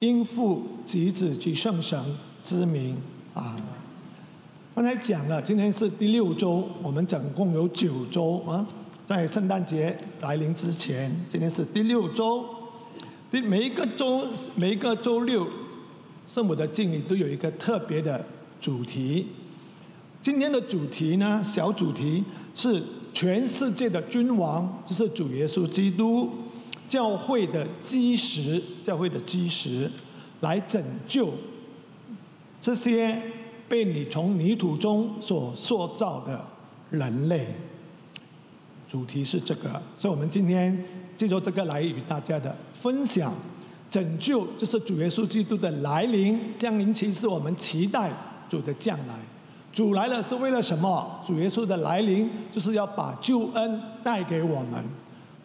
因父及子及圣神之名啊！刚才讲了，今天是第六周，我们总共有九周啊。在圣诞节来临之前，今天是第六周。第每一个周，每一个周六，圣母的敬礼都有一个特别的主题。今天的主题呢，小主题是全世界的君王，就是主耶稣基督。教会的基石，教会的基石，来拯救这些被你从泥土中所塑造的人类。主题是这个，所以我们今天借着这个来与大家的分享。拯救就是主耶稣基督的来临降临期，是我们期待主的降来。主来了是为了什么？主耶稣的来临就是要把救恩带给我们。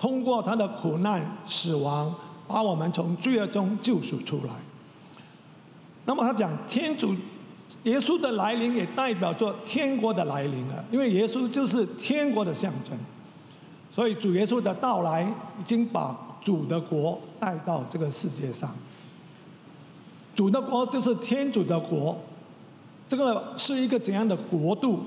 通过他的苦难、死亡，把我们从罪恶中救赎出来。那么他讲，天主耶稣的来临也代表着天国的来临了，因为耶稣就是天国的象征。所以主耶稣的到来已经把主的国带到这个世界上。主的国就是天主的国，这个是一个怎样的国度？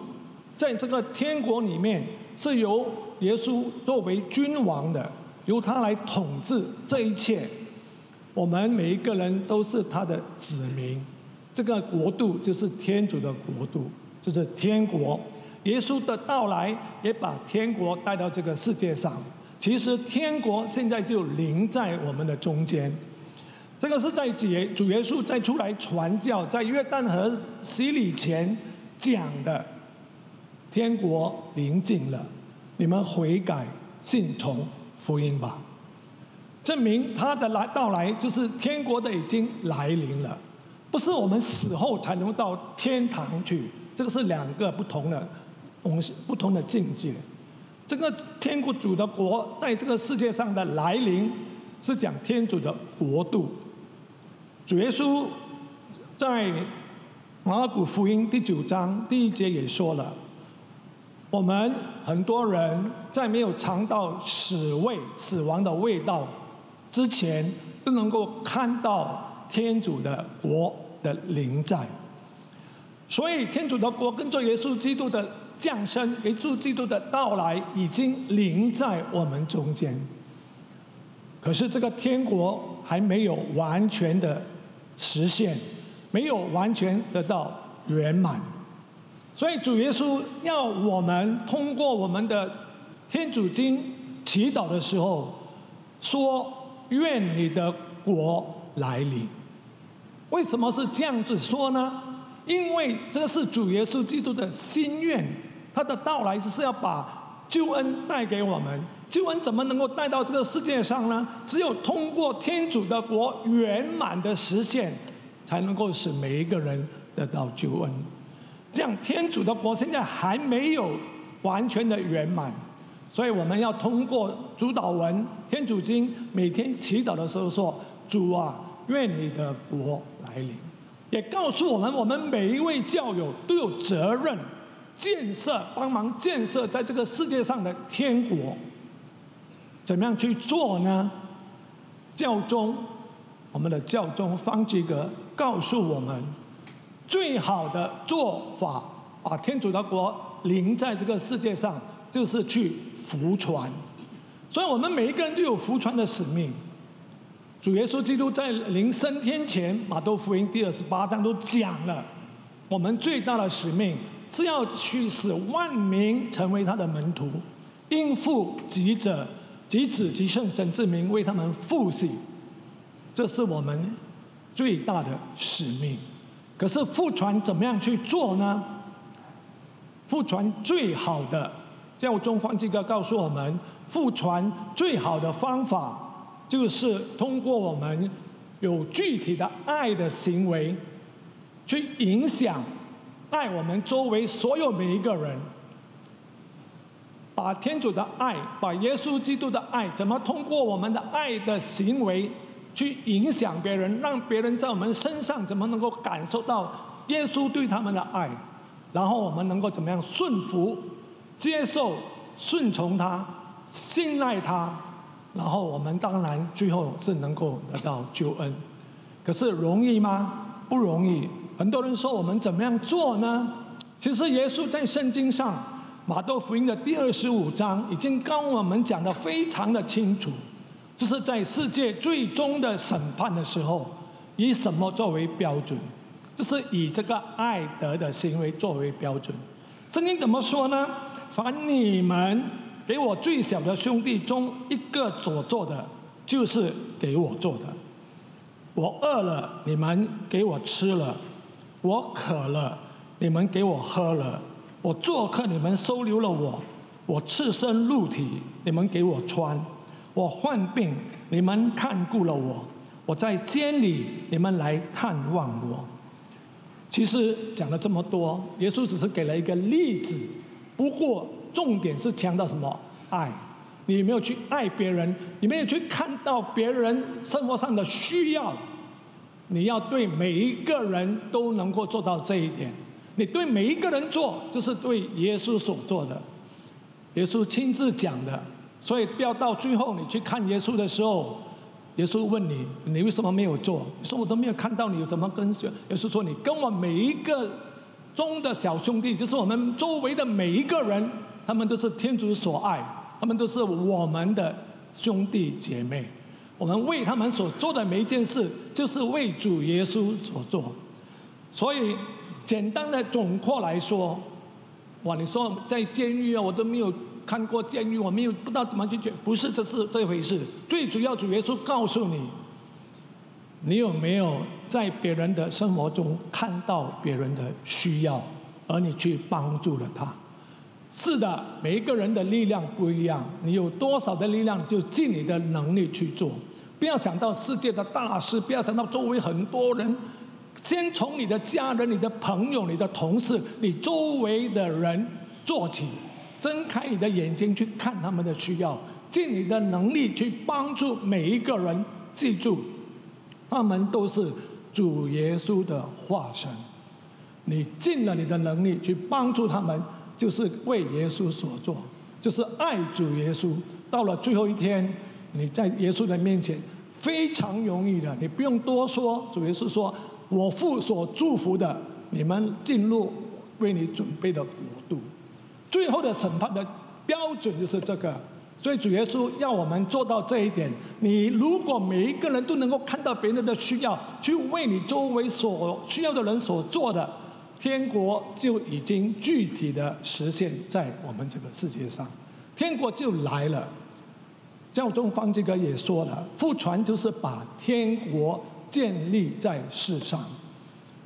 在这个天国里面是由。耶稣作为君王的，由他来统治这一切。我们每一个人都是他的子民，这个国度就是天主的国度，就是天国。耶稣的到来也把天国带到这个世界上。其实天国现在就临在我们的中间。这个是在主耶稣在出来传教，在约旦河洗礼前讲的，天国临近了。你们悔改信从福音吧，证明他的来到来就是天国的已经来临了，不是我们死后才能到天堂去，这个是两个不同的东西，不同的境界。这个天国主的国在这个世界上的来临，是讲天主的国度。主耶稣在马可福音第九章第一节也说了。我们很多人在没有尝到死味、死亡的味道之前，都能够看到天主的国的临在。所以，天主的国跟着耶稣基督的降生、耶稣基督的到来，已经临在我们中间。可是，这个天国还没有完全的实现，没有完全得到圆满。所以主耶稣要我们通过我们的天主经祈祷的时候，说：“愿你的国来临。”为什么是这样子说呢？因为这是主耶稣基督的心愿，他的到来就是要把救恩带给我们。救恩怎么能够带到这个世界上呢？只有通过天主的国圆满的实现，才能够使每一个人得到救恩。这样，天主的国现在还没有完全的圆满，所以我们要通过主导文《天主经》，每天祈祷的时候说：“主啊，愿你的国来临。”也告诉我们，我们每一位教友都有责任建设、帮忙建设在这个世界上的天国。怎么样去做呢？教宗，我们的教宗方济格告诉我们。最好的做法，把天主的国临在这个世界上，就是去福传。所以，我们每一个人都有福传的使命。主耶稣基督在临升天前，马窦福音第二十八章都讲了，我们最大的使命是要去使万民成为他的门徒，应付己者及子及圣神之名为他们复习。这是我们最大的使命。可是复传怎么样去做呢？复传最好的教宗方济各告诉我们，复传最好的方法就是通过我们有具体的爱的行为，去影响爱我们周围所有每一个人，把天主的爱，把耶稣基督的爱，怎么通过我们的爱的行为？去影响别人，让别人在我们身上怎么能够感受到耶稣对他们的爱，然后我们能够怎么样顺服、接受、顺从他、信赖他，然后我们当然最后是能够得到救恩。可是容易吗？不容易。很多人说我们怎么样做呢？其实耶稣在圣经上马窦福音的第二十五章已经跟我们讲的非常的清楚，就是在世界最终的审判的时候，以什么作为标准？就是以这个爱德的行为作为标准。圣经怎么说呢？凡你们给我最小的兄弟中一个所做的，就是给我做的。我饿了，你们给我吃了；我渴了，你们给我喝了；我做客，你们收留了我；我赤身露体，你们给我穿；我患病，你们看顾了我；我在监里，你们来探望我。其实讲了这么多，耶稣只是给了一个例子。不过重点是强调什么？爱。你没有去爱别人？你没有去看到别人生活上的需要？你要对每一个人都能够做到这一点。你对每一个人做，就是对耶稣所做的。耶稣亲自讲的，所以不要到最后你去看耶稣的时候。耶稣问你：“你为什么没有做？”你说：“我都没有看到你怎么跟。”耶稣说：“你跟我每一个中的小兄弟，就是我们周围的每一个人，他们都是天主所爱，他们都是我们的兄弟姐妹。我们为他们所做的每一件事，就是为主耶稣所做。所以，简单的总括来说，哇！你说在监狱啊，我都没有。”看过监狱，我没有不知道怎么去解，不是这是这回事。最主要，主耶稣告诉你，你有没有在别人的生活中看到别人的需要，而你去帮助了他？是的，每一个人的力量不一样，你有多少的力量，就尽你的能力去做。不要想到世界的大事，不要想到周围很多人，先从你的家人、你的朋友、你的同事、你周围的人做起。睁开你的眼睛去看他们的需要，尽你的能力去帮助每一个人。记住，他们都是主耶稣的化身。你尽了你的能力去帮助他们，就是为耶稣所做，就是爱主耶稣。到了最后一天，你在耶稣的面前非常容易的，你不用多说。主耶稣说：“我父所祝福的，你们进入为你准备的。”最后的审判的标准就是这个，所以主耶稣要我们做到这一点。你如果每一个人都能够看到别人的需要，去为你周围所需要的人所做的，天国就已经具体的实现在我们这个世界上，天国就来了。教宗方济哥也说了，复传就是把天国建立在世上。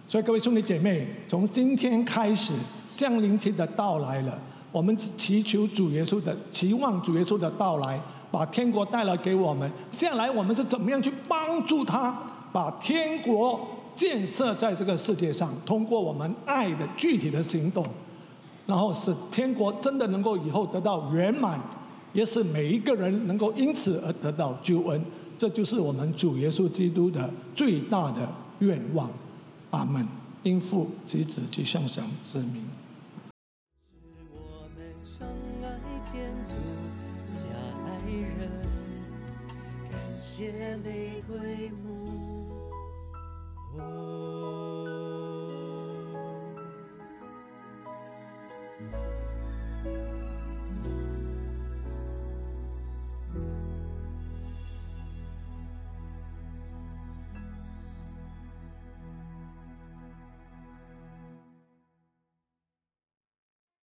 所以各位兄弟姐妹，从今天开始，降临期的到来了。我们祈求主耶稣的，期望主耶稣的到来，把天国带来给我们。下来我们是怎么样去帮助他，把天国建设在这个世界上？通过我们爱的具体的行动，然后使天国真的能够以后得到圆满，也使每一个人能够因此而得到救恩。这就是我们主耶稣基督的最大的愿望。阿门。应父及子及圣神之名。夜玫瑰幕。